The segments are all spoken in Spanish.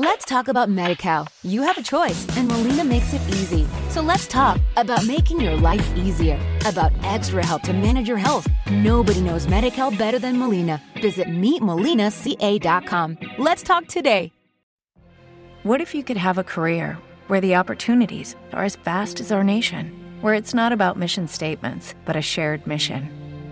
Let's talk about MediCal. You have a choice, and Molina makes it easy. So let's talk about making your life easier, about extra help to manage your health. Nobody knows MediCal better than Molina. Visit meetmolinaca.com. Let's talk today. What if you could have a career where the opportunities are as vast as our nation, where it's not about mission statements, but a shared mission?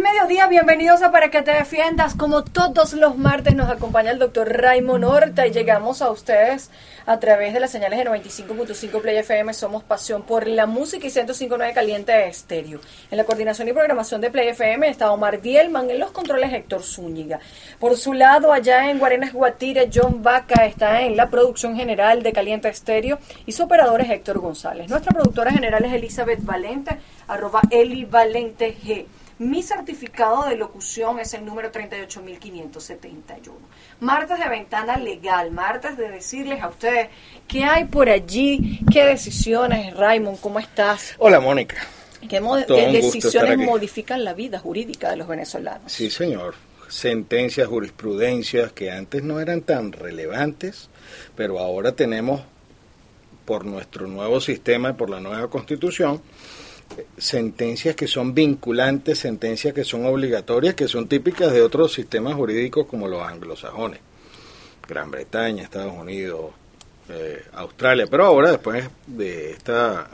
Mediodía, bienvenidos a Para que te defiendas. Como todos los martes nos acompaña el doctor Raymond Horta y llegamos a ustedes a través de las señales de 95.5 Play FM. Somos Pasión por la Música y 105.9 Caliente Estéreo. En la coordinación y programación de Play FM está Omar Dielman, en los controles Héctor Zúñiga. Por su lado, allá en Guarenas Guatire, John Vaca está en la producción general de Caliente Estéreo y su operador es Héctor González. Nuestra productora general es Elizabeth Valente, arroba Eli Valente G. Mi certificado de locución es el número 38571. Martes de ventana legal, martes de decirles a ustedes qué hay por allí, qué decisiones, Raymond, ¿cómo estás? Hola, Mónica. ¿Qué, decisiones modifican la vida jurídica de los venezolanos? Sí, señor. Sentencias, jurisprudencias que antes no eran tan relevantes, pero ahora tenemos, por nuestro nuevo sistema y por la nueva constitución, sentencias que son vinculantes, sentencias que son obligatorias, que son típicas de otros sistemas jurídicos como los anglosajones. Gran Bretaña, Estados Unidos, eh, Australia, pero ahora después de esta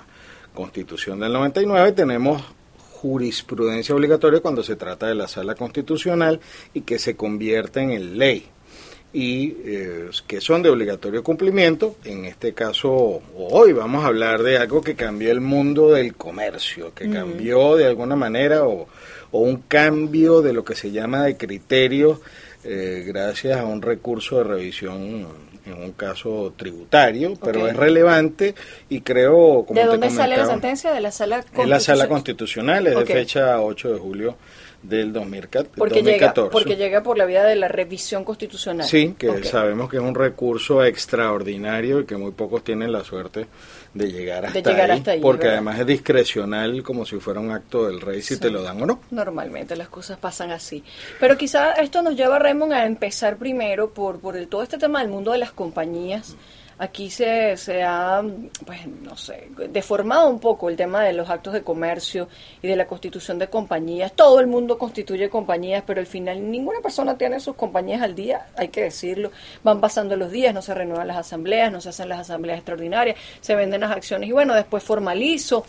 constitución del 99 tenemos jurisprudencia obligatoria cuando se trata de la sala constitucional y que se convierten en ley y eh, que son de obligatorio cumplimiento. En este caso, hoy vamos a hablar de algo que cambió el mundo del comercio, que cambió de alguna manera o, o un cambio de lo que se llama de criterio eh, gracias a un recurso de revisión en un caso tributario, pero Ok. es relevante y creo, como ¿De te dónde sale la sentencia? De la sala es la sala constitucional. constitucional, es Ok. de fecha 8 de julio del 2014. Porque llega, 2014. porque llega por la vía de la revisión constitucional. Sí, que Ok. sabemos que es un recurso extraordinario y que muy pocos tienen la suerte de llegar hasta, llegar ahí, hasta ahí, porque ¿verdad? además es discrecional como si fuera un acto del rey si Sí. te lo dan o no. Normalmente las cosas pasan así. Pero quizá esto nos lleva, Raymond, a empezar primero por, por el, todo este tema del mundo de las compañías. Aquí se, se ha, pues, no sé, deformado un poco el tema de los actos de comercio y de la constitución de compañías. Todo el mundo constituye compañías, pero al final ninguna persona tiene sus compañías al día, hay que decirlo. Van pasando los días, no se renuevan las asambleas, no se hacen las asambleas extraordinarias, se venden las acciones y bueno, después formalizo.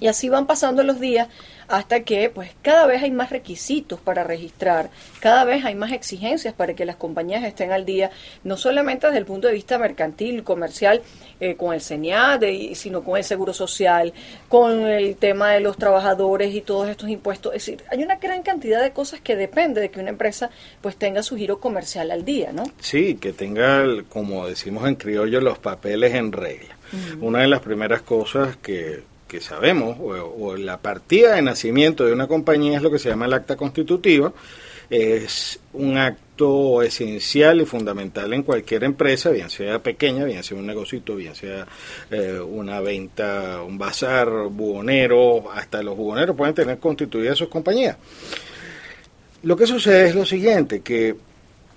Y así van pasando los días hasta que pues cada vez hay más requisitos para registrar, cada vez hay más exigencias para que las compañías estén al día, no solamente desde el punto de vista mercantil, comercial, eh, con el CENIAD, eh, sino con el Seguro Social, con el tema de los trabajadores y todos estos impuestos. Es decir, hay una gran cantidad de cosas que depende de que una empresa pues tenga su giro comercial al día, ¿no? Sí, que tenga, como decimos en criollo, los papeles en regla. Una de las primeras cosas que, que sabemos, o, o la partida de nacimiento de una compañía es lo que se llama el acta constitutiva. Es un acto esencial y fundamental en cualquier empresa, bien sea pequeña, bien sea un negocito, bien sea eh, una venta, un bazar, buhonero, hasta los buhoneros pueden tener constituidas sus compañías. Lo que sucede es lo siguiente, que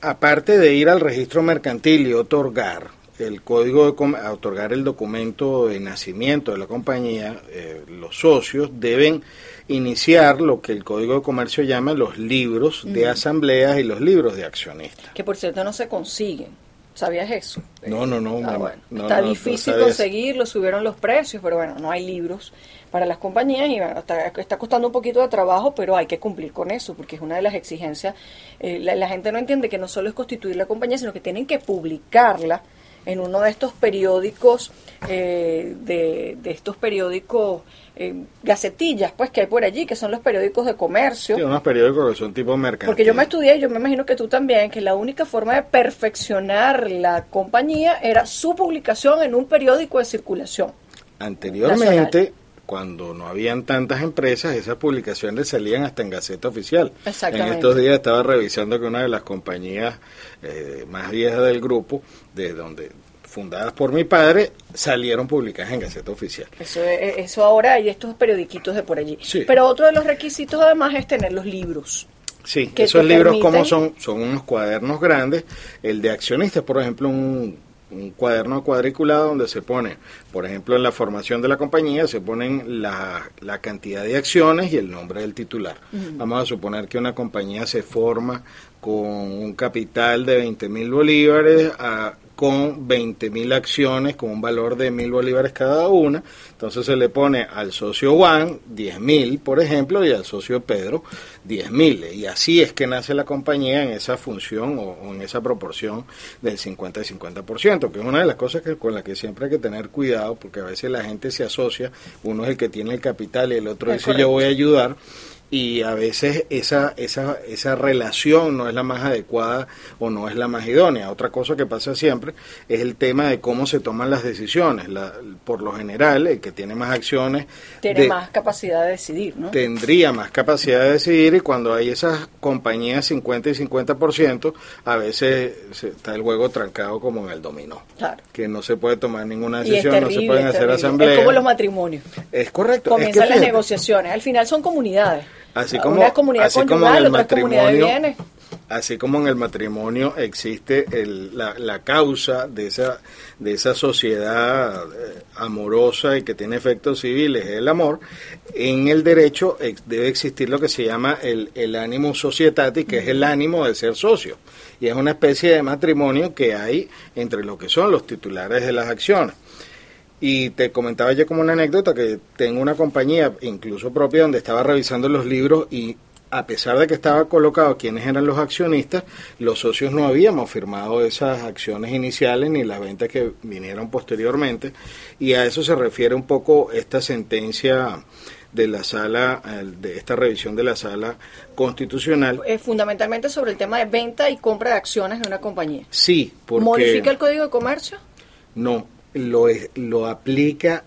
aparte de ir al registro mercantil y otorgar el código de a otorgar el documento de nacimiento de la compañía, eh, los socios deben iniciar lo que el Código de Comercio llama los libros de asambleas y los libros de accionistas. Que por cierto no se consiguen. ¿Sabías eso? No, no, no, Ah, no, bueno. no, está no, no difícil eso. conseguirlo, subieron los precios, pero bueno, no hay libros para las compañías y bueno, está, está costando un poquito de trabajo, pero hay que cumplir con eso, porque es una de las exigencias. Eh, la, la gente no entiende que no solo es constituir la compañía, sino que tienen que publicarla en uno de estos periódicos, eh, de, de estos periódicos, eh, gacetillas, pues que hay por allí, que son los periódicos de comercio. Sí, unos periódicos que son tipo mercantil. Porque yo me estudié, y yo me imagino que tú también, que la única forma de perfeccionar la compañía era su publicación en un periódico de circulación. Anteriormente, cuando no habían tantas empresas, esas publicaciones salían hasta en Gaceta Oficial. En estos días estaba revisando que una de las compañías eh, más viejas del grupo, de donde fundadas por mi padre, salieron publicadas en Gaceta Oficial. Eso, es- eso ahora hay estos periodiquitos de por allí. Sí. Pero otro de los requisitos además es tener los libros. Sí, que esos libros permiten- como son, son unos cuadernos grandes. El de accionistas, por ejemplo, un, un cuaderno cuadriculado donde se pone, por ejemplo, en la formación de la compañía se ponen la, la cantidad de acciones y el nombre del titular. Vamos a suponer que una compañía se forma con un capital de 20 mil bolívares a- con 20 mil acciones con un valor de mil bolívares cada una. Entonces se le pone al socio Juan 10 mil, por ejemplo, y al socio Pedro 10 mil. Y así es que nace la compañía en esa función o, o en esa proporción del 50 y 50%, que es una de las cosas que, con las que siempre hay que tener cuidado, porque a veces la gente se asocia, uno es el que tiene el capital y el otro Es dice correcto. yo voy a ayudar y a veces esa, esa, esa relación no es la más adecuada o no es la más idónea. Otra cosa que pasa siempre es el tema de cómo se toman las decisiones. La- por lo general, el que tiene más acciones Tiene de- más capacidad de decidir, ¿no? tendría más capacidad de decidir y cuando hay esas compañías 50 y 50%, a veces se- está el juego trancado como en el dominó. Claro. Que no se puede tomar ninguna decisión, no se pueden hacer asambleas. Es como los matrimonios. Es correcto. es que Comienzan las fíjate, negociaciones. Al final son comunidades. Así Una como, comunidad así como en el matrimonio, bienes. así como en el matrimonio existe el- la, la causa de esa de esa sociedad eh, amorosa y que tiene efectos civiles, el amor, en el derecho debe existir lo que se llama el, el ánimo societati, que es el ánimo de ser socio. Y es una especie de matrimonio que hay entre lo que son los titulares de las acciones. Y te comentaba yo como una anécdota que tengo una compañía, incluso propia, donde estaba revisando los libros y a pesar de que estaba colocado quiénes eran los accionistas, los socios no habíamos firmado esas acciones iniciales ni las ventas que vinieron posteriormente. Y a eso se refiere un poco esta sentencia de la sala, de esta revisión de la sala constitucional. Eh, fundamentalmente sobre el tema de venta y compra de acciones de una compañía. Sí, porque... ¿Modifica el Código de Comercio? No, lo, es- lo aplica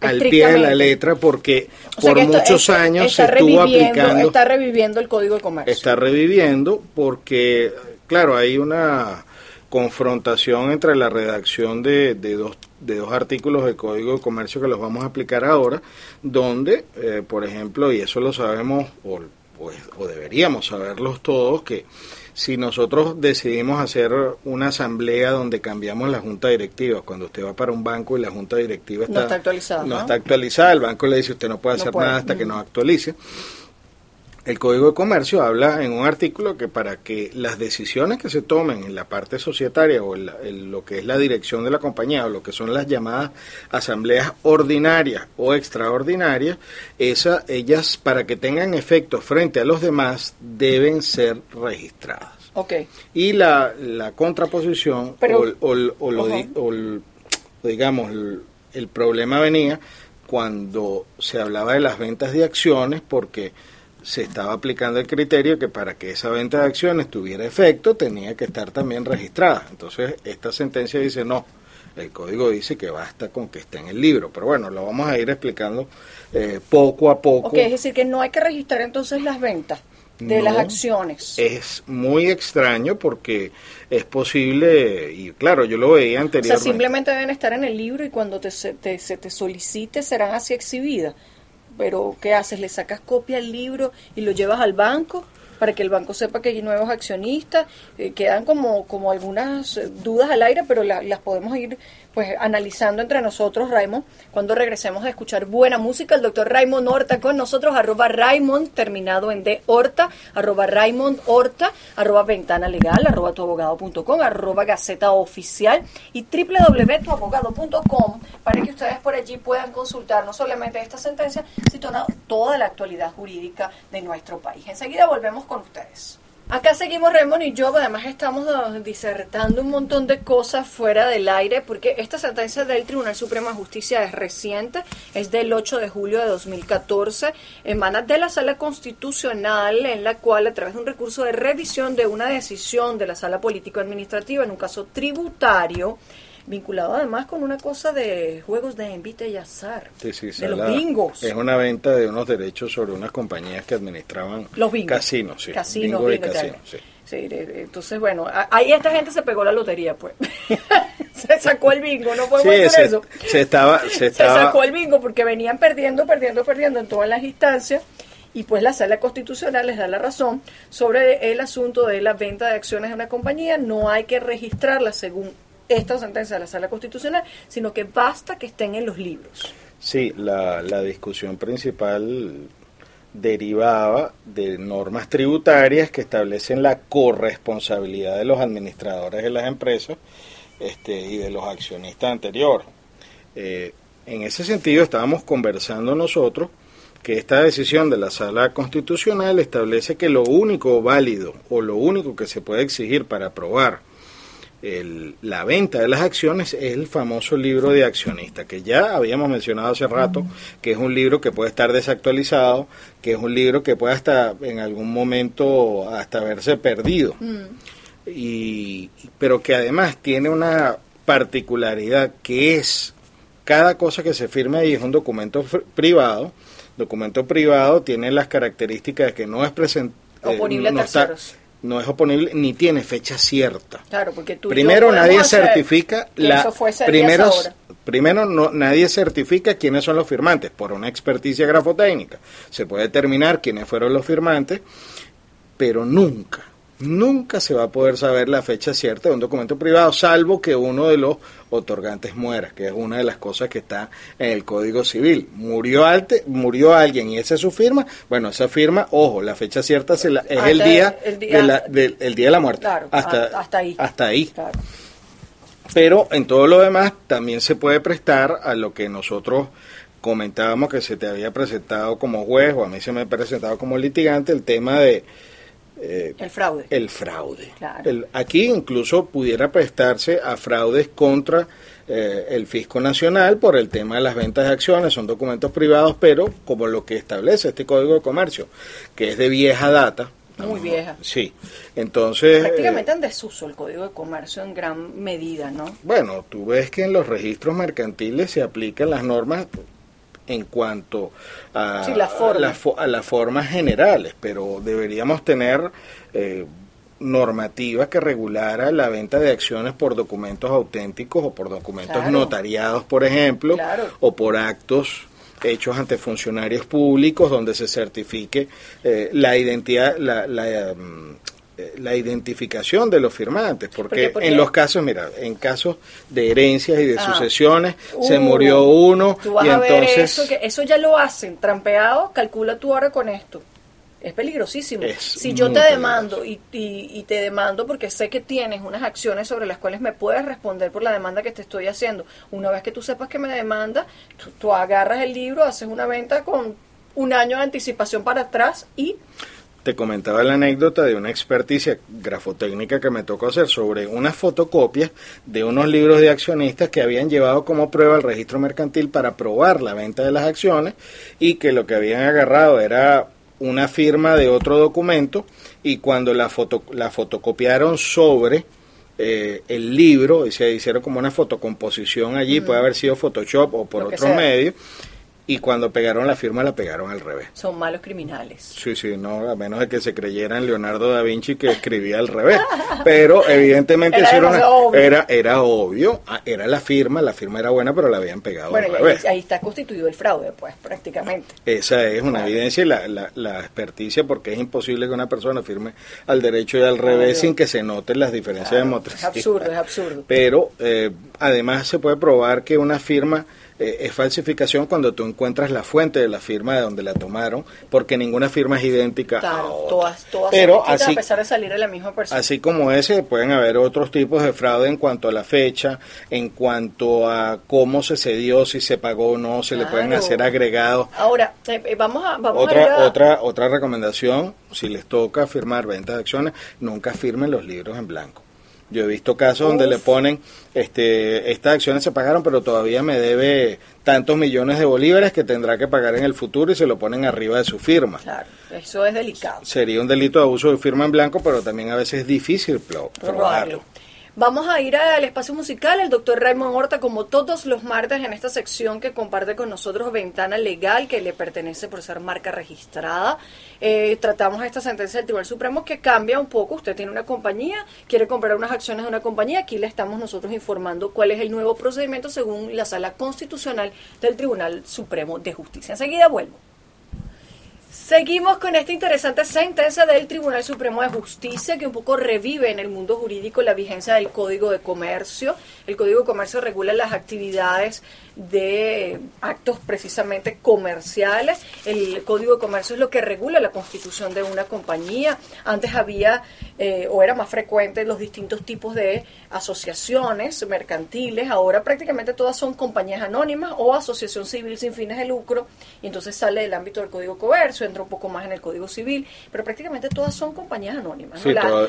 al pie de la letra porque O por esto- muchos esto años se está estuvo reviviendo- aplicando, Está reviviendo el Código de Comercio. está reviviendo porque, claro, hay una confrontación entre la redacción de, de dos de dos artículos del Código de Comercio que los vamos a aplicar ahora, donde, eh, por ejemplo, y eso lo sabemos, o, o- o deberíamos saberlos todos, que si nosotros decidimos hacer una asamblea donde cambiamos la junta directiva, cuando usted va para un banco y la junta directiva No está, está actualizada, no ¿no? está actualizada, el banco le dice usted no puede No hacer puede. nada hasta que Ujú. no actualice. El Código de Comercio habla en un artículo que para que las decisiones que se tomen en la parte societaria o en, la- en lo que es la dirección de la compañía o lo que son las llamadas asambleas ordinarias o extraordinarias, esa, ellas para que tengan efecto frente a los demás deben ser registradas. Ok. Y la, la contraposición Pero- o, o- o lo digamos el, el problema venía cuando se hablaba de las ventas de acciones porque se estaba aplicando el criterio que para que esa venta de acciones tuviera efecto tenía que estar también registrada. Entonces esta sentencia dice no, el código dice que basta con que esté en el libro, pero bueno, lo vamos a ir explicando eh, poco a poco. Ok, es decir, que no hay que registrar entonces las ventas de No. las acciones. Es muy extraño porque es posible, y claro, yo lo veía o sea, anteriormente. simplemente deben estar en el libro y cuando te, se, te, se te solicite serán así exhibidas. Pero, ¿qué haces? ¿Le sacas copia al libro y lo llevas al banco? para que el banco sepa que hay nuevos accionistas. Eh, quedan como, como algunas eh, dudas al aire, pero la- las podemos ir pues analizando entre nosotros, Raymond, cuando regresemos a escuchar buena música. El doctor Raymond Horta con nosotros, arroba Raymond, terminado en D Horta, arroba Raymond Horta, arroba Ventana Legal, arroba tuabogado.com, arroba Gaceta Oficial y www.tuabogado.com para que ustedes por allí puedan consultar no solamente esta sentencia, sino toda la actualidad jurídica de nuestro país. Enseguida volvemos con ustedes. Acá seguimos Raymond y yo, además estamos disertando un montón de cosas fuera del aire, porque esta sentencia del Tribunal Supremo de Justicia es reciente, es del 8 de julio de 2014, emana de la Sala Constitucional, en la cual a través de un recurso de revisión de una decisión de la Sala Político-Administrativa en un caso tributario, vinculado además con una cosa de juegos de envite y azar, Sí, sí, de los bingos. Es una venta de unos derechos sobre unas compañías que administraban Los bingos. casinos, sí. Casinos, bingo y casinos, sí. Entonces, bueno, ahí esta gente se pegó la lotería, pues. se sacó el bingo, ¿no podemos Sí, hacer se, eso? se estaba, se Se estaba, sacó el bingo porque venían perdiendo, perdiendo, perdiendo en todas las instancias y pues la sala constitucional les da la razón sobre el asunto de la venta de acciones de una compañía. No hay que registrarla según esta sentencia de la sala constitucional, sino que basta que estén en los libros. Sí, la, discusión principal derivaba de normas tributarias que establecen la corresponsabilidad de los administradores de las empresas este, y de los accionistas anteriores. Eh, en ese sentido, estábamos conversando nosotros que esta decisión de la Sala Constitucional establece que lo único válido o lo único que se puede exigir para aprobar el- la venta de las acciones es el famoso libro de accionista, que ya habíamos mencionado hace rato, que es un libro que puede estar desactualizado, que es un libro que puede hasta en algún momento hasta verse perdido. Y, pero que además tiene una particularidad que es cada cosa que se firme ahí es un documento fr- privado. Documento privado tiene las características de que no es presente Oponible a terceros. No es oponible ni tiene fecha cierta. Claro, porque tú Primero nadie certifica la primero primero no nadie certifica quiénes son los firmantes por una experticia grafotécnica. Se puede determinar quiénes fueron los firmantes, pero nunca nunca se va a poder saber la fecha cierta de un documento privado salvo que uno de los otorgantes muera, que es una de las cosas que está en el Código Civil. Murió alte, murió alguien y esa es su firma, bueno, esa firma, ojo, la fecha cierta se la- es Hasta el día, el día- de la- el día de la muerte. Claro, hasta ahí. Hasta ahí. Claro. Pero en todo lo demás también se puede prestar a lo que nosotros comentábamos que se te había presentado como juez o a mí se me ha presentado como litigante el tema de eh, El fraude. el fraude. Claro. El- aquí incluso pudiera prestarse a fraudes contra eh, el fisco nacional por el tema de las ventas de acciones, son documentos privados, pero como lo que establece este Código de Comercio, que es de vieja data. Muy vieja. Sí, entonces... eh, Prácticamente en desuso el Código de Comercio en gran medida, ¿no? Bueno, tú ves que en los registros mercantiles se aplican las normas en cuanto a, Sí, las formas. a las fo- a las formas generales, pero deberíamos tener eh, normativa que regulara la venta de acciones por documentos auténticos o por documentos Claro. notariados, por ejemplo, Claro. o por actos hechos ante funcionarios públicos donde se certifique eh, la identidad, la, la, mm, la identificación de los firmantes, porque, en los casos, mira, en casos de herencias y de Ah. sucesiones se Uh, murió uno Tú vas y a ver entonces eso, que eso ya lo hacen, trampeado, calcula tú ahora con esto. Es peligrosísimo. Es si yo te demando y, y- y te demando porque sé que tienes unas acciones sobre las cuales me puedes responder por la demanda que te estoy haciendo, una vez que tú sepas que me demanda, tú, tú agarras el libro, haces una venta con un año de anticipación para atrás y te comentaba la anécdota de una experticia grafotécnica que me tocó hacer sobre unas fotocopias de unos libros de accionistas que habían llevado como prueba al registro mercantil para probar la venta de las acciones y que lo que habían agarrado era una firma de otro documento y cuando la, foto, la fotocopiaron sobre eh, el libro, y se hicieron como una fotocomposición allí, puede haber sido Photoshop o por Lo otro medio, y cuando pegaron la firma la pegaron al revés. son malos criminales. Sí, sí, no, a menos de que se creyeran Leonardo da Vinci que escribía al revés. Pero evidentemente Era era, una- obvio. era, era obvio, ah, era la firma, la firma era buena, pero la habían pegado Bueno, al ahí, revés. ahí está constituido el fraude, pues, prácticamente. Esa es una evidencia y la, la, la experticia, porque es imposible que una persona firme al derecho y al revés Obvio. sin que se noten las diferencias de motricidad. es absurdo, es absurdo. Pero eh, además se puede probar que una firma eh, es falsificación cuando tú encuentras la fuente de la firma de donde la tomaron, porque ninguna firma es idéntica a otra. todas, todas Pero son así, a pesar de salir de la misma persona. Así como ese, pueden haber otros tipos de fraude en cuanto a la fecha, en cuanto a cómo se cedió, si se pagó o no, se le pueden hacer agregados. Ahora, eh, eh, vamos a, vamos a Otra, a- otra, otra recomendación, si les toca firmar ventas de acciones, nunca firmen los libros en blanco. Yo he visto casos donde le ponen, este, estas acciones se pagaron, pero todavía me debe tantos millones de bolívares que tendrá que pagar en el futuro y se lo ponen arriba de su firma. Claro, eso es delicado. Sería un delito de abuso de firma en blanco, pero también a veces es difícil pro- probarlo. Vamos a ir al espacio musical. El doctor Raymond Horta, como todos los martes en esta sección que comparte con nosotros Ventana Legal, que le pertenece por ser marca registrada. Eh, tratamos esta sentencia del Tribunal Supremo que cambia un poco. Usted tiene una compañía, quiere comprar unas acciones de una compañía. Aquí le estamos nosotros informando cuál es el nuevo procedimiento según la sala constitucional del Tribunal Supremo de Justicia. Enseguida vuelvo. Seguimos con esta interesante sentencia del Tribunal Supremo de Justicia que un poco revive en el mundo jurídico la vigencia del Código de Comercio. El Código de Comercio regula las actividades de actos precisamente comerciales. El Código de Comercio es lo que regula la constitución de una compañía. Antes había eh, o era más frecuente los distintos tipos de asociaciones mercantiles. Ahora prácticamente todas son compañías anónimas o asociación civil sin fines de lucro. Y entonces sale del ámbito del Código de Comercio, entra un poco más en el Código Civil, pero prácticamente todas son compañías anónimas.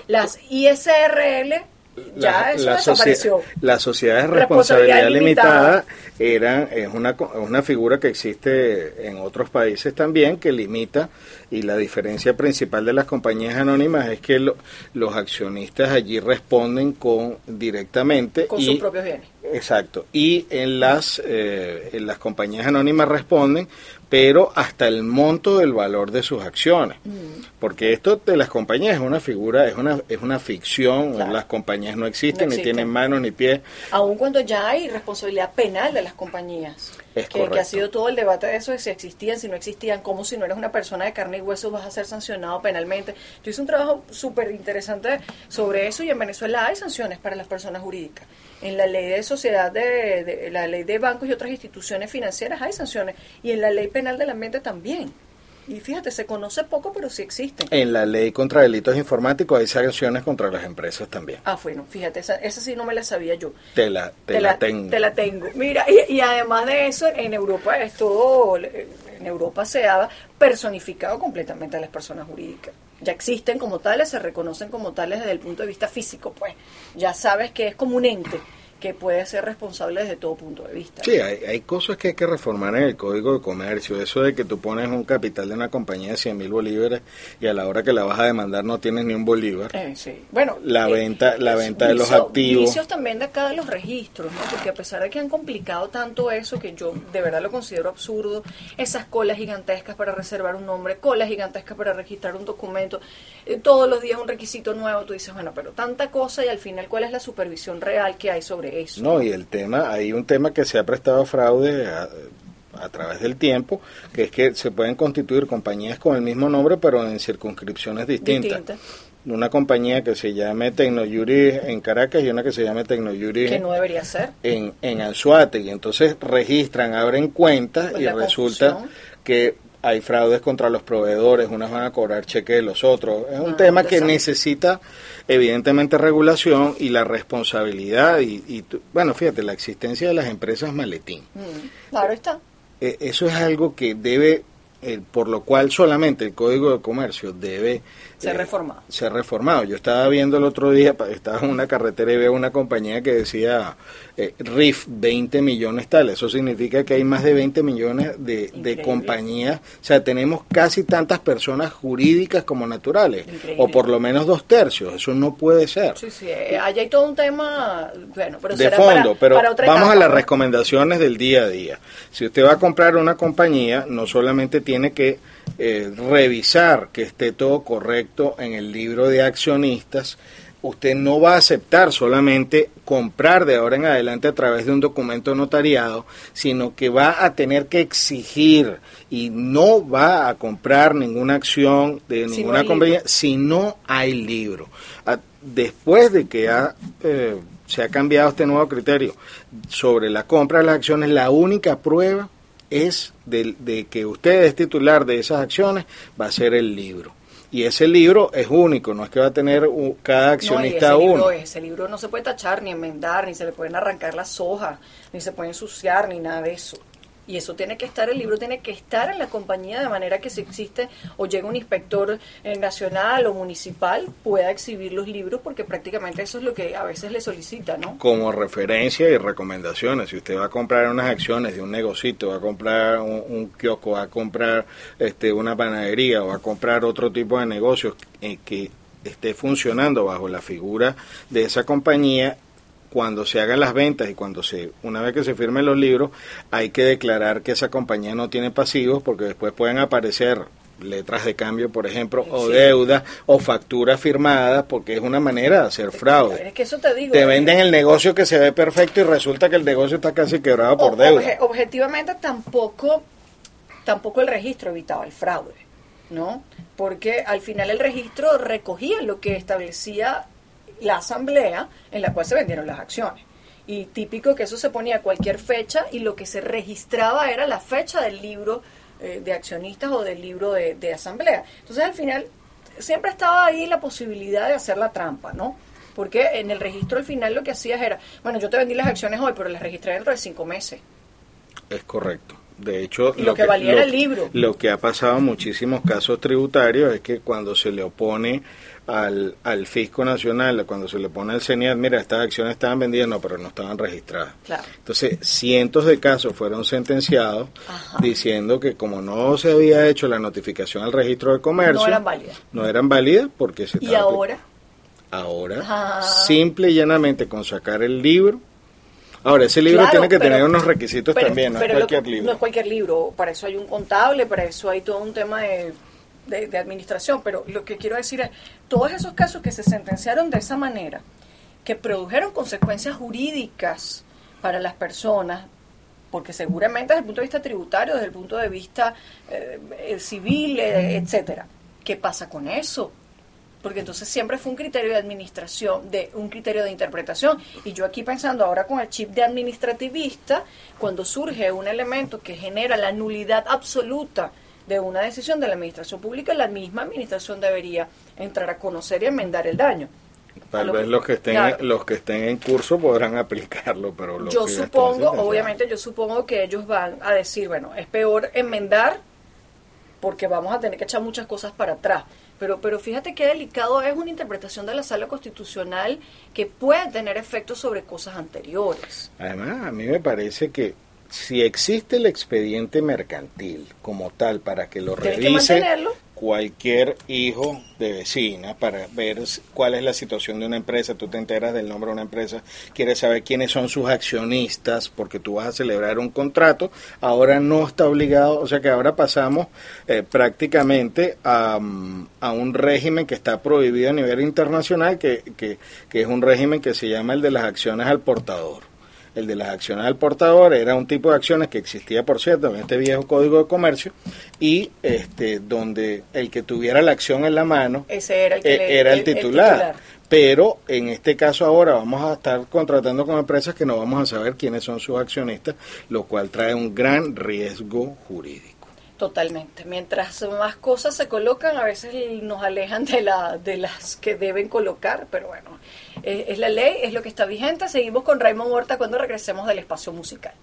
las ISRL ya eso la, desapareció. las sociedades de responsabilidad, limitada, eran es una, una figura que existe en otros países también que limita y la diferencia principal de las compañías anónimas es que los accionistas allí responden con directamente con sus propios bienes. Exacto. Y en las eh, en las compañías anónimas responden pero hasta el monto del valor de sus acciones. Mm. Porque esto de las compañías es una figura, es una, es una ficción, las compañías no existen, ni tienen manos ni pies. Aun cuando ya hay responsabilidad penal de las compañías. Es que, que, ha sido todo el debate de eso, de si existían, si no existían, como si no eres una persona de carne y hueso vas a ser sancionado penalmente. Yo hice un trabajo súper interesante sobre eso y en Venezuela hay sanciones para las personas jurídicas. En la ley de sociedad, de, la ley de bancos y otras instituciones financieras hay sanciones y en la ley penal del ambiente también. Y fíjate, se conoce poco, pero sí existen. En la ley contra delitos informáticos hay sanciones contra las empresas también. Ah, bueno, fíjate, esa, esa sí no me la sabía yo. Te la, te, la, tengo. Te la tengo. Mira, y, y, además de eso, en Europa es todo, en Europa se ha personificado completamente a las personas jurídicas. Ya existen como tales, se reconocen como tales desde el punto de vista físico, pues. Ya sabes que es como un ente que puede ser responsable desde todo punto de vista. Sí, hay, cosas que hay que reformar en el Código de Comercio. Eso de que tú pones un capital de una compañía de 100 mil bolívares y a la hora que la vas a demandar no tienes ni un bolívar. Eh, sí. Bueno, la eh, venta, la venta de los activos. Vicios también de acá de los registros, ¿no? Porque a pesar de que han complicado tanto eso, que yo de verdad lo considero absurdo, esas colas gigantescas para reservar un nombre, colas gigantescas para registrar un documento, eh, todos los días un requisito nuevo, tú dices, bueno, pero tanta cosa y al final, ¿cuál es la supervisión real que hay sobre eso. No, y el tema, hay un tema que se ha prestado a fraude a, través del tiempo, que es que se pueden constituir compañías con el mismo nombre, pero en circunscripciones distintas. Una compañía que se llame Tecnoyuri en Caracas y una que se llame Tecnoyuri que no debería ser en, en Anzuate. Y entonces registran, abren cuentas pues y resulta que hay fraudes contra los proveedores, unas van a cobrar cheques de los otros. Es un ah, tema que necesita evidentemente regulación y la responsabilidad y, bueno, fíjate, la existencia de las empresas maletín. Mm, claro está. E, eso es algo que debe, eh, por lo cual solamente el Código de Comercio debe se ha reformado. Se ha reformado. Yo estaba viendo el otro día, estaba en una carretera y veo una compañía que decía eh, RIF 20 millones tal. Eso significa que hay más de 20 millones de, de compañías. O sea, tenemos casi tantas personas jurídicas como naturales. O por lo menos dos tercios. Eso no puede ser. Sí, sí. Eh, allá hay todo un tema, bueno, pero de fondo. pero vamos a las recomendaciones del día a día. Si usted va a comprar una compañía, no solamente tiene que eh, revisar que esté todo correcto en el libro de accionistas, usted no va a aceptar solamente comprar de ahora en adelante a través de un documento notariado, sino que va a tener que exigir y no va a comprar ninguna acción de ninguna compañía si no hay libro. Después de que eh, se ha cambiado este nuevo criterio sobre la compra de las acciones, la única prueba es de, que usted es titular de esas acciones, va a ser el libro. Y ese libro es único, no es que va a tener cada accionista no, ese uno. ese libro no se puede tachar, ni enmendar, ni se le pueden arrancar las hojas, ni se puede ensuciar, ni nada de eso. Y eso tiene que estar, el libro tiene que estar en la compañía de manera que si existe o llega un inspector eh, nacional o municipal pueda exhibir los libros porque prácticamente eso es lo que a veces le solicita, ¿no? Como referencia y recomendaciones, si usted va a comprar unas acciones de un negocito, va a comprar un, kiosco, va a comprar este, una panadería o va a comprar otro tipo de negocios eh, que esté funcionando bajo la figura de esa compañía cuando se hagan las ventas y cuando se una vez que se firmen los libros hay que declarar que esa compañía no tiene pasivos porque después pueden aparecer letras de cambio, por ejemplo, o deudas o facturas firmadas, porque es una manera de hacer fraude. Es que eso te digo. Te eh, venden el negocio que se ve perfecto y resulta que el negocio está casi quebrado por deuda. obje- objetivamente tampoco, tampoco el registro evitaba el fraude, ¿no? Porque al final el registro recogía lo que establecía la asamblea en la cual se vendieron las acciones. Y típico que eso se ponía a cualquier fecha y lo que se registraba era la fecha del libro eh, de accionistas o del libro de, de asamblea. Entonces al final siempre estaba ahí la posibilidad de hacer la trampa, ¿no? Porque en el registro al final lo que hacías era, bueno, yo te vendí las acciones hoy, pero las registré dentro de cinco meses. Es correcto. De hecho, Y lo que valía era el libro. Lo que ha pasado en muchísimos casos tributarios es que cuando se le opone al, al Fisco Nacional, cuando se le pone al CENIAT, mira, estas acciones estaban vendidas, no, pero no estaban registradas. Claro. Entonces, cientos de casos fueron sentenciados Ajá. diciendo que como no se había hecho la notificación al registro de comercio, No eran válidas. No eran válidas porque se Y ahora, Ahora, Ah. simple y llanamente con sacar el libro. Ahora, ese libro Claro, tiene que pero- tener unos requisitos pero- también, no es lo- cualquier libro. No es cualquier libro, para eso hay un contable, para eso hay todo un tema de, de- de administración, pero lo que quiero decir es, todos esos casos que se sentenciaron de esa manera, que produjeron consecuencias jurídicas para las personas, porque seguramente desde el punto de vista tributario, desde el punto de vista eh, eh, civil, eh, etcétera, ¿qué pasa con eso? Porque entonces siempre fue un criterio de administración, de un criterio de interpretación. Y yo aquí pensando ahora con el chip de administrativista, cuando surge un elemento que genera la nulidad absoluta de una decisión de la administración pública, la misma administración debería entrar a conocer y enmendar el daño. Tal lo vez que- los que estén claro. los que estén en curso podrán aplicarlo, pero los yo que supongo, obviamente yo supongo que ellos van a decir, bueno, es peor enmendar porque vamos a tener que echar muchas cosas para atrás. Pero, pero fíjate qué delicado es una interpretación de la sala constitucional que puede tener efectos sobre cosas anteriores. Además, a mí me parece que si existe el expediente mercantil como tal para que lo que revise. Cualquier hijo de vecina para ver cuál es la situación de una empresa, tú te enteras del nombre de una empresa, quieres saber quiénes son sus accionistas porque tú vas a celebrar un contrato, ahora no está obligado, o sea que ahora pasamos eh, prácticamente a, mm, a un régimen que está prohibido a nivel internacional, que, que, que es un régimen que se llama el de las acciones al portador. El de las acciones al portador era un tipo de acciones que existía, por cierto, en este viejo código de comercio y este donde el que tuviera la acción en la mano Ese era el que eh, le- era el, el- el titular. titular. Pero en este caso ahora vamos a estar contratando con empresas que no vamos a saber quiénes son sus accionistas, lo cual trae un gran riesgo jurídico. Totalmente. Mientras más cosas se colocan, a veces nos alejan de, la, de las que deben colocar, pero bueno, es la ley, es lo que está vigente. Seguimos con Raymond Horta cuando regresemos del espacio musical.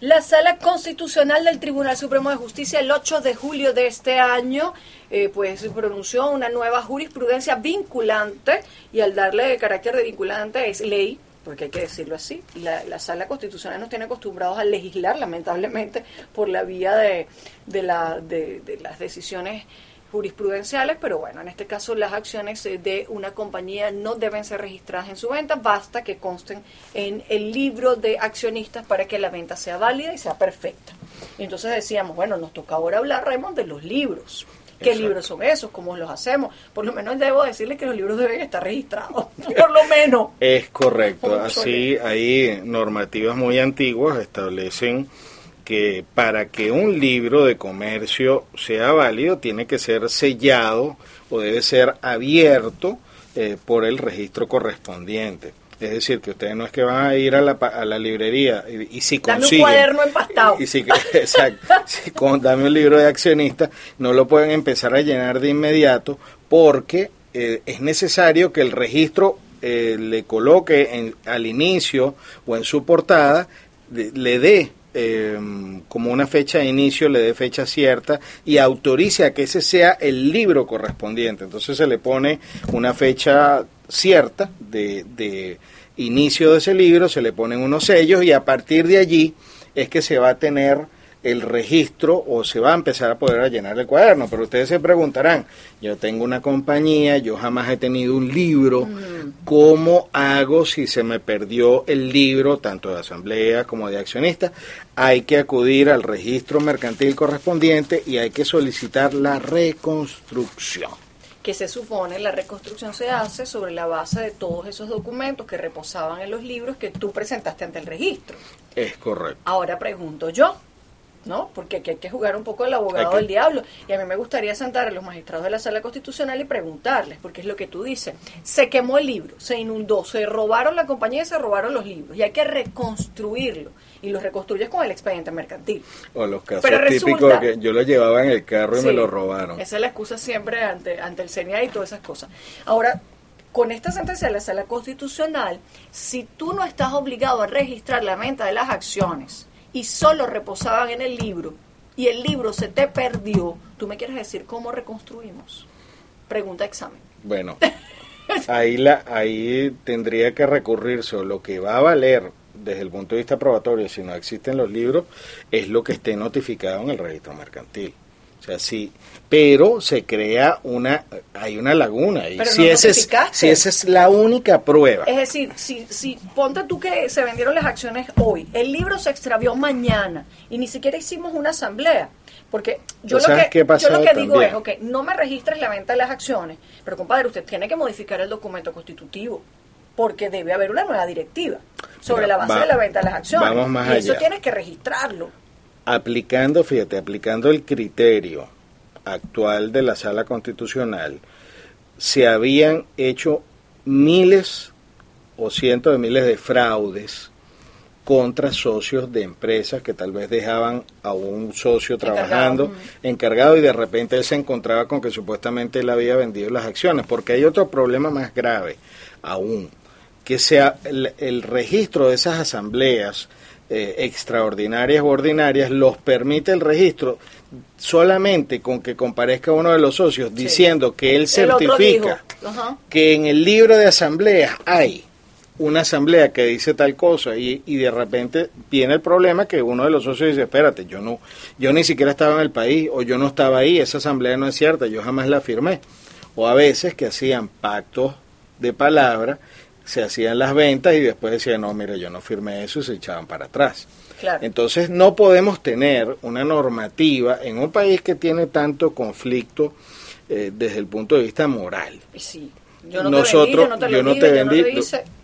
La Sala Constitucional del Tribunal Supremo de Justicia el 8 de julio de este año eh, pues pronunció una nueva jurisprudencia vinculante y al darle carácter de vinculante es ley, porque hay que decirlo así, la, la Sala Constitucional nos tiene acostumbrados a legislar lamentablemente por la vía de, de, la, de, de las decisiones jurisprudenciales, pero bueno, en este caso las acciones eh, de una compañía no deben ser registradas en su venta, basta que consten en el libro de accionistas para que la venta sea válida y sea perfecta. Entonces decíamos, bueno, nos toca ahora hablar, Raymond, de los libros. ¿Qué Exacto. libros son esos? ¿Cómo los hacemos? Por lo menos debo decirle que los libros deben estar registrados, por lo menos. Es correcto, así hay normativas muy antiguas establecen que para que un libro de comercio sea válido tiene que ser sellado o debe ser abierto eh, por el registro correspondiente. Es decir, que ustedes no es que van a ir a la, a la librería y, y si Dame un consiguen... cuaderno empastado. Y si, exacto, si con, dame un libro de accionista, no lo pueden empezar a llenar de inmediato porque eh, es necesario que el registro eh, le coloque en, al inicio o en su portada, de- le dé eh, como una fecha de inicio, le dé fecha cierta y autorice a que ese sea el libro correspondiente. Entonces se le pone una fecha cierta de, de inicio de ese libro, se le ponen unos sellos y a partir de allí es que se va a tener el registro o se va a empezar a poder llenar el cuaderno. Pero ustedes se preguntarán, yo tengo una compañía, yo jamás he tenido un libro, Mm. ¿cómo hago si se me perdió el libro, tanto de asamblea como de accionista? Hay que acudir al registro mercantil correspondiente y hay que solicitar la reconstrucción. que se supone la reconstrucción se hace sobre la base de todos esos documentos que reposaban en los libros que tú presentaste ante el registro. Es correcto. Ahora pregunto yo, ¿no? Porque aquí hay que jugar un poco el abogado del diablo. Y a mí me gustaría sentar a los magistrados de la sala constitucional y preguntarles, porque es lo que tú dices. Se quemó el libro, se inundó, se robaron la compañía y se robaron los libros. Y hay que reconstruirlo. Y lo reconstruyes con el expediente mercantil. O los casos Pero típicos resulta- que yo lo llevaba en el carro y me lo robaron. Esa es la excusa siempre ante, ante el CNA y todas esas cosas. Ahora, con esta sentencia de la sala constitucional, si tú no estás obligado a registrar la venta de las acciones y solo reposaban en el libro y el libro se te perdió, tú me quieres decir cómo reconstruimos. Pregunta examen. Bueno, ahí, la, ahí tendría que recurrirse o lo que va a valer desde el punto de vista probatorio, si no existen los libros, es lo que esté notificado en el registro mercantil. Sea, sí, pero se crea una, hay una laguna. Y Pero si, no ese es, si esa es la única prueba, Es decir, si, si ponte tú que se vendieron las acciones hoy, el libro se extravió mañana y ni siquiera hicimos una asamblea. Porque yo ¿Tú lo que, yo lo que digo también? es, ok, no me registres la venta de las acciones, pero compadre, usted tiene que modificar el documento constitutivo porque debe haber una nueva directiva sobre Mira, la base va- de la venta de las acciones. vamos más y eso tienes que registrarlo. Aplicando, fíjate, aplicando el criterio actual de la sala constitucional, se habían hecho miles o cientos de miles de fraudes contra socios de empresas que tal vez dejaban a un socio trabajando encargado y de repente él se encontraba con que supuestamente él había vendido las acciones, porque hay otro problema más grave aún, que sea el, el registro de esas asambleas eh, extraordinarias o ordinarias los permite el registro solamente con que comparezca uno de los socios diciendo que él certifica que en el libro de asambleas hay una asamblea que dice tal cosa y, y de repente viene el problema que uno de los socios dice, espérate, yo no, yo ni siquiera estaba en el país o yo no estaba ahí, esa asamblea no es cierta, yo jamás la firmé. O a veces que hacían pactos de palabra, se hacían las ventas y después decían, no, mire, yo no firmé eso y se echaban para atrás. Claro. Entonces no podemos tener una normativa en un país que tiene tanto conflicto eh, desde el punto de vista moral. Sí, yo no te nosotros, vendí, yo no te lo yo no te vendí,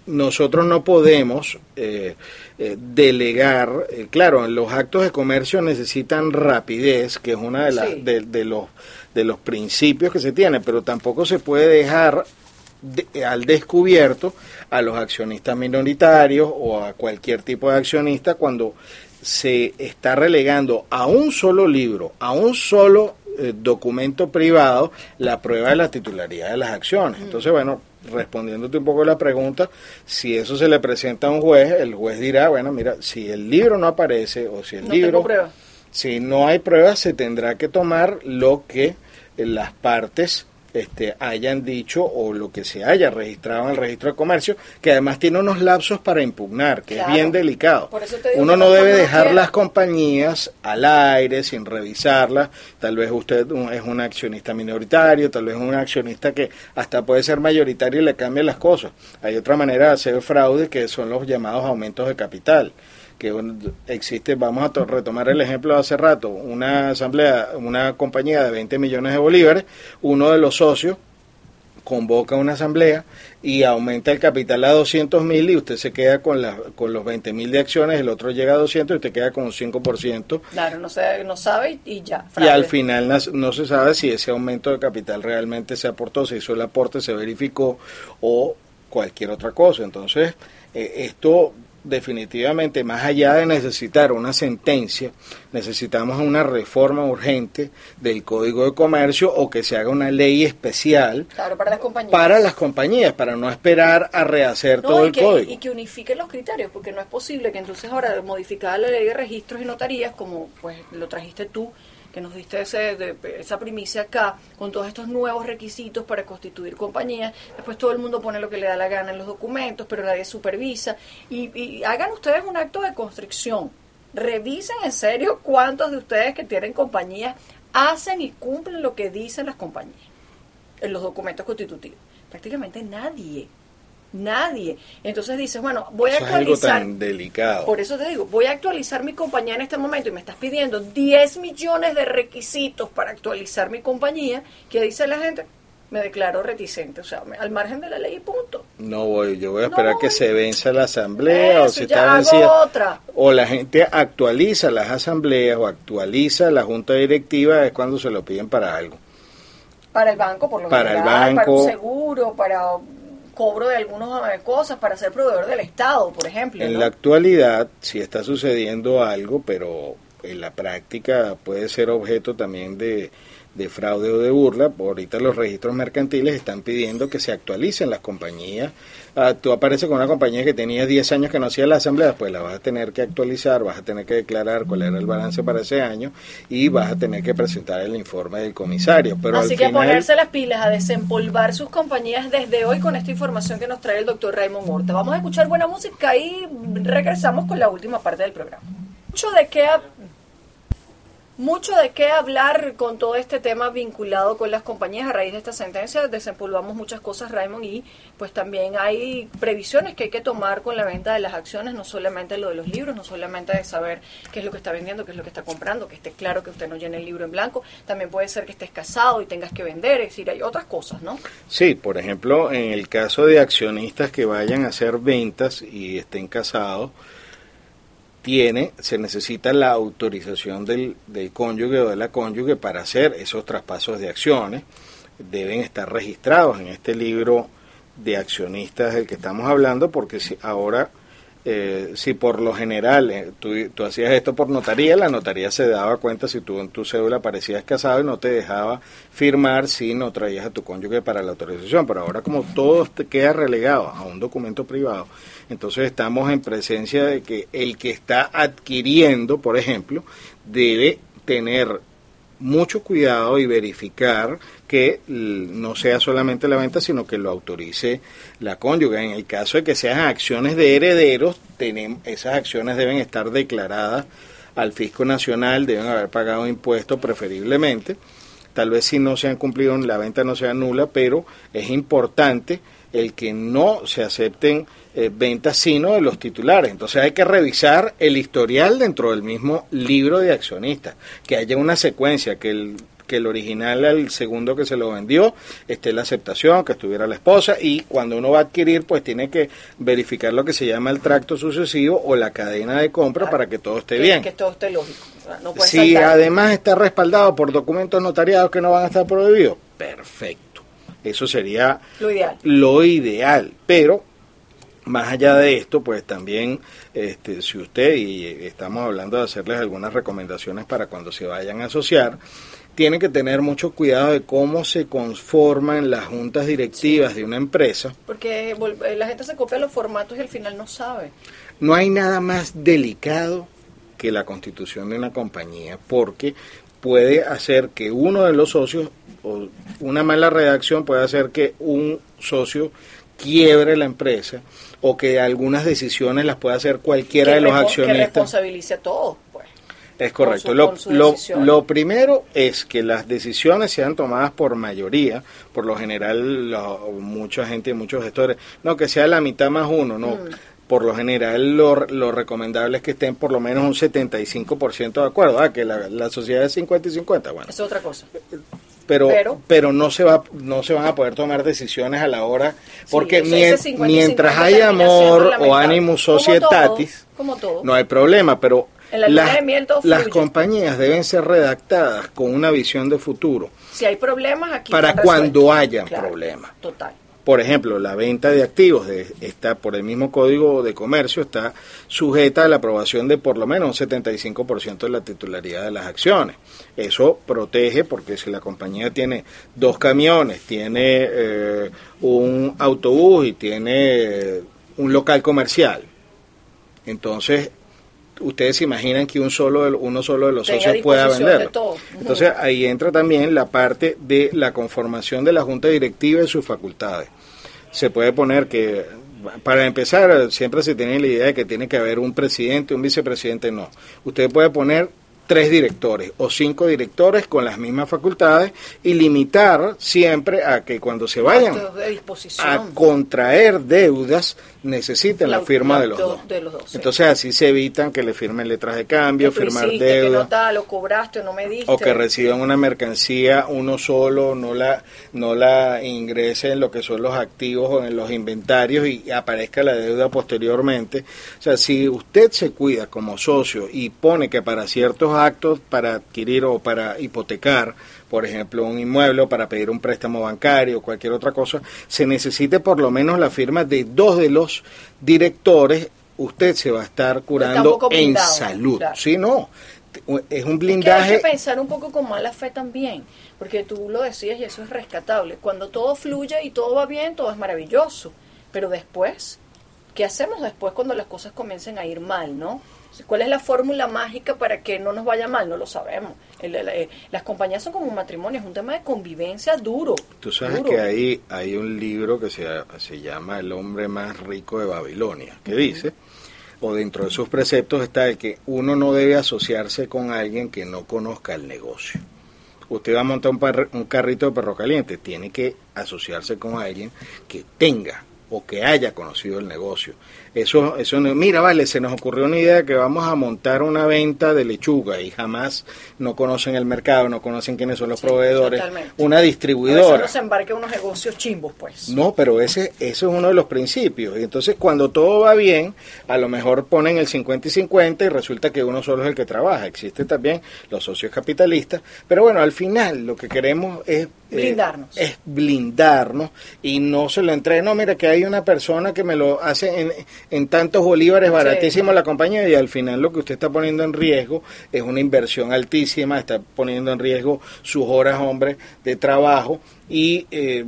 nosotros no podemos eh, eh, delegar, eh, claro, los actos de comercio necesitan rapidez, que es una de, Sí. de, de los de los principios que se tiene, pero tampoco se puede dejar de- al descubierto a los accionistas minoritarios o a cualquier tipo de accionista cuando se está relegando a un solo libro, a un solo eh, documento privado, la prueba de la titularidad de las acciones. Entonces, bueno, respondiéndote un poco la pregunta, si eso se le presenta a un juez, el juez dirá, bueno, mira, si el libro no aparece o si el No libro... prueba. Si no hay pruebas, se tendrá que tomar lo que las partes este, hayan dicho o lo que se haya registrado en el registro de comercio, que además tiene unos lapsos para impugnar, que Claro. es bien delicado. Uno no debe dejar las compañías al aire sin revisarlas. Tal vez usted es un accionista minoritario, tal vez un accionista que hasta puede ser mayoritario y le cambia las cosas. Hay otra manera de hacer fraude que son los llamados aumentos de capital que existe, vamos a to- retomar el ejemplo de hace rato, una asamblea, una compañía de 20 millones de bolívares, uno de los socios convoca una asamblea y aumenta el capital a 200 mil y usted se queda con, la, con los 20 mil de acciones, el otro llega a 200 y usted queda con un 5%. Claro, no, se, no sabe y, ya. Y al final nas- no se sabe si ese aumento de capital realmente se aportó, se hizo el aporte, se verificó o cualquier otra cosa. Entonces, eh, esto definitivamente, más allá de necesitar una sentencia, necesitamos una reforma urgente del Código de Comercio o que se haga una ley especial Claro, para las compañías. para las compañías, para no esperar a rehacer No, todo el que, código. y que unifiquen los criterios, porque no es posible que entonces ahora modificada la ley de registros y notarías, como pues lo trajiste tú, que nos diste ese, de- esa primicia acá, con todos estos nuevos requisitos para constituir compañías, después todo el mundo pone lo que le da la gana en los documentos, pero nadie supervisa, y, y hagan ustedes un acto de constricción, revisen en serio cuántos de ustedes que tienen compañías hacen y cumplen lo que dicen las compañías en los documentos constitutivos. Prácticamente nadie. Nadie. Entonces dices, bueno, voy a Eso es actualizar. algo tan delicado. Por eso te digo, voy a actualizar mi compañía en este momento y me estás pidiendo 10 millones de requisitos para actualizar mi compañía. ¿Qué dice la gente? Me declaro reticente, o sea, me- al margen de la ley y punto. No voy, yo voy a No esperar que se venza la asamblea o si está vencida. otra. O la gente actualiza las asambleas o actualiza la junta directiva es cuando se lo piden para algo. Para el banco, por lo Para el general, para un banco. seguro, para cobro de algunas eh, cosas, para ser proveedor del Estado, por ejemplo. En ¿no? la actualidad sí está sucediendo algo, pero en la práctica puede ser objeto también de, de fraude o de burla. Ahorita los registros mercantiles están pidiendo que se actualicen las compañías. Ah, tú apareces con una compañía que tenía 10 años que no hacía la asamblea, pues la vas a tener que actualizar, vas a tener que declarar cuál era el balance para ese año y vas a tener que presentar el informe del comisario. Pero Así al que final, ponerse las pilas a desempolvar sus compañías desde hoy con esta información que nos trae el doctor Raymond Horta. Vamos a escuchar buena música y regresamos con la última parte del programa. Mucho de qué mucho de qué hablar con todo este tema vinculado con las compañías a raíz de esta sentencia. Desempolvamos muchas cosas, Raymond, y pues también hay previsiones que hay que tomar con la venta de las acciones, no solamente lo de los libros, no solamente de saber qué es lo que está vendiendo, qué es lo que está comprando, que esté claro que usted no llene el libro en blanco. También puede ser que estés casado y tengas que vender, es decir, hay otras cosas, ¿no? Sí, por ejemplo, en el caso de accionistas que vayan a hacer ventas y estén casados, tiene, se necesita la autorización del, del cónyuge o de la cónyuge para hacer esos traspasos de acciones. Deben estar registrados en este libro de accionistas del que estamos hablando, porque si ahora, eh, si por lo general eh, tú, hacías esto por notaría, la notaría se daba cuenta si tú en tu cédula aparecías casado y no te dejaba firmar si no traías a tu cónyuge para la autorización. Pero ahora como todo te queda relegado a un documento privado, entonces estamos en presencia de que el que está adquiriendo, por ejemplo, debe tener mucho cuidado y verificar que no sea solamente la venta, sino que lo autorice la cónyuge. En el caso de que sean acciones de herederos, tenemos, esas acciones deben estar declaradas al fisco nacional, deben haber pagado impuestos preferiblemente. Tal vez si no se han cumplido, la venta no sea nula, pero es importante el que no se acepten eh, ventas sino de los titulares. Entonces hay que revisar el historial dentro del mismo libro de accionistas, que haya una secuencia, que el, que el original al segundo que se lo vendió esté la aceptación, que estuviera la esposa y cuando uno va a adquirir pues tiene que verificar lo que se llama el tracto sucesivo o la cadena de compra para que todo esté que, bien. Que todo esté lógico. no Si saltar. además está respaldado por documentos notariados que no van a estar prohibidos, perfecto. Eso sería Lo ideal. lo ideal. Pero más allá de esto, pues también, este, si usted, y estamos hablando de hacerles algunas recomendaciones para cuando se vayan a asociar, tiene que tener mucho cuidado de cómo se conforman las juntas directivas de una empresa. Porque eh, la gente se copia los formatos y al final no sabe. No hay nada más delicado que la constitución de una compañía, porque puede hacer que uno de los socios, o una mala redacción puede hacer que un socio quiebre la empresa o que algunas decisiones las pueda hacer cualquiera que de los repo- Que accionistas. responsabilice a todos, pues. Es correcto. con su- lo, con lo- lo primero es que las decisiones sean tomadas por mayoría. Por lo general, lo- mucha gente, muchos gestores, no, que sea la mitad más uno, no. Mm. Por lo general, lo, lo recomendable es que estén por lo menos un 75% de acuerdo. Ah, que la, la sociedad es 50 y 50, bueno. Es otra cosa. Pero, Pero- pero, no se va no se van a poder tomar decisiones a la hora porque ese- mien- ese 50 y mientras 50 hay amor o Como societatis todo, como todo. no hay problema pero la las, las compañías deben ser redactadas con una visión de futuro. Si hay problemas, aquí para cuando hayan Claro, problemas. Total. Por ejemplo, la venta de activos de, está por el mismo código de comercio está sujeta a la aprobación de por lo menos un 75% de la titularidad de las acciones. Eso protege porque si la compañía tiene dos camiones, tiene eh, un autobús y tiene un local comercial, entonces ustedes se imaginan que un solo de- uno solo de los Tenga socios pueda venderlo. Entonces ahí entra también la parte de la conformación de la junta directiva y sus facultades. Se puede poner que para empezar, siempre se tiene la idea de que tiene que haber un presidente, un vicepresidente, no. Usted puede poner tres directores o cinco directores con las mismas facultades y limitar siempre a que cuando se vayan a contraer deudas necesiten la, firma de, los dos. Entonces así se evitan que le firmen letras de cambio, firmar deudas. lo cobraste, no me diste. O que reciban una mercancía uno solo, no la no la ingrese en lo que son los activos o en los inventarios y aparezca la deuda posteriormente. O sea, si usted se cuida como socio y pone que para ciertos actos para adquirir o para hipotecar, por ejemplo, un inmueble o para pedir un préstamo bancario o cualquier otra cosa, se necesite por lo menos la firma de dos de los directores, usted se va a estar curando en salud. Si no, es un blindaje. hay que pensar un poco con mala fe también, porque tú lo decías y eso es rescatable. Cuando todo fluye y todo va bien, todo es maravilloso. Pero después, ¿qué hacemos después cuando las cosas comiencen a ir mal, no? ¿Cuál es la fórmula mágica para que no nos vaya mal? No lo sabemos. Eh, las compañías son como un matrimonio, es un tema de convivencia duro. Tú sabes que hay, hay un libro que se, se llama El hombre más rico de Babilonia, que dice, o dentro de sus preceptos está el que uno no debe asociarse con alguien que no conozca el negocio. Usted va a montar un, un carrito de perro caliente, tiene que asociarse con alguien que tenga o que haya conocido el negocio. Eso, eso mira, vale, se nos ocurrió una idea que vamos a montar una venta de lechuga y jamás no conocen el mercado, no conocen quiénes son los proveedores. Una distribuidora. no se embarque unos negocios chimbos, pues. No, pero ese, eso es uno de los principios. Y entonces, cuando todo va bien, a lo mejor ponen el 50 y 50 y resulta que uno solo es el que trabaja. Existen también los socios capitalistas. Pero bueno, al final lo que queremos es eh, blindarnos. es blindarnos y no se lo entregue. No, mira que hay una persona que me lo hace en, en tantos bolívares, baratísimo la compañía y al final lo que usted está poniendo en riesgo es una inversión altísima, está poniendo en riesgo sus horas, hombre, de trabajo y eh,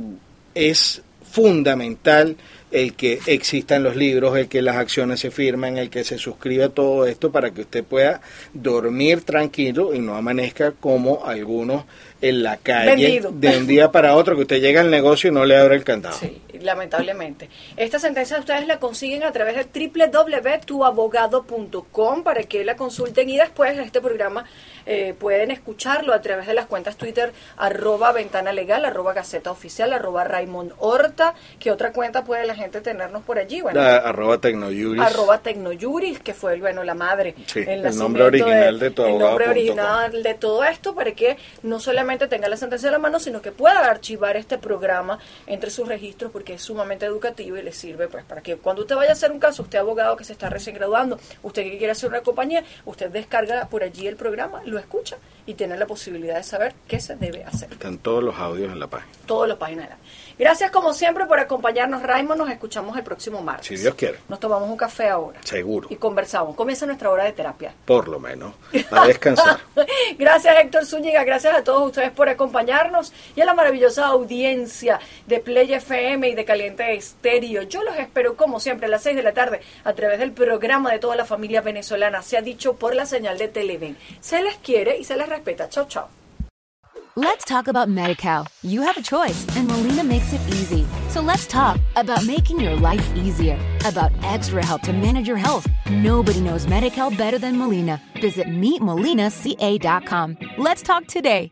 es fundamental el que existan los libros, el que las acciones se firmen, el que se suscriba todo esto para que usted pueda dormir tranquilo y no amanezca como algunos en la calle de un día para otro que usted llega al negocio y no le abre el candado. Sí, lamentablemente. Esta sentencia ustedes la consiguen a través de www.tuabogado.com para que la consulten y después de este programa eh, pueden escucharlo a través de las cuentas Twitter arroba ventana legal, arroba gaceta oficial, arroba Raymond Horta, que otra cuenta puede la gente tenernos por allí. Bueno, arroba Tecnoyuris. Arroba Tecnoyuris, que fue bueno, la madre. el, nombre original de, El nombre original de todo esto para que no solamente tenga la sentencia en la mano, sino que pueda archivar este programa entre sus registros porque es sumamente educativo y le sirve pues para que cuando usted vaya a hacer un caso, usted abogado que se está recién graduando, usted que quiere hacer una compañía, usted descarga por allí el programa, lo escucha y tiene la posibilidad de saber qué se debe hacer. Están todos los audios en la página. Todas las páginas. Gracias como siempre por acompañarnos, Raymond. Nos escuchamos el próximo martes. Si Dios quiere. Nos tomamos un café ahora. Seguro. Y conversamos. Comienza nuestra hora de terapia. Por lo menos. A descansar. gracias Héctor Zúñiga. Gracias a todos ustedes por acompañarnos y a la maravillosa audiencia de Play FM y de Caliente Estéreo. Yo los espero como siempre a las 6 de la tarde a través del programa de toda la familia venezolana. Se ha dicho por la señal de Televen. Se les quiere y se les respeta. Chao, chao. Let's talk about MediCal. You have a choice, and Molina makes it easy. So let's talk about making your life easier, about extra help to manage your health. Nobody knows MediCal better than Molina. Visit meetmolinaca.com. Let's talk today.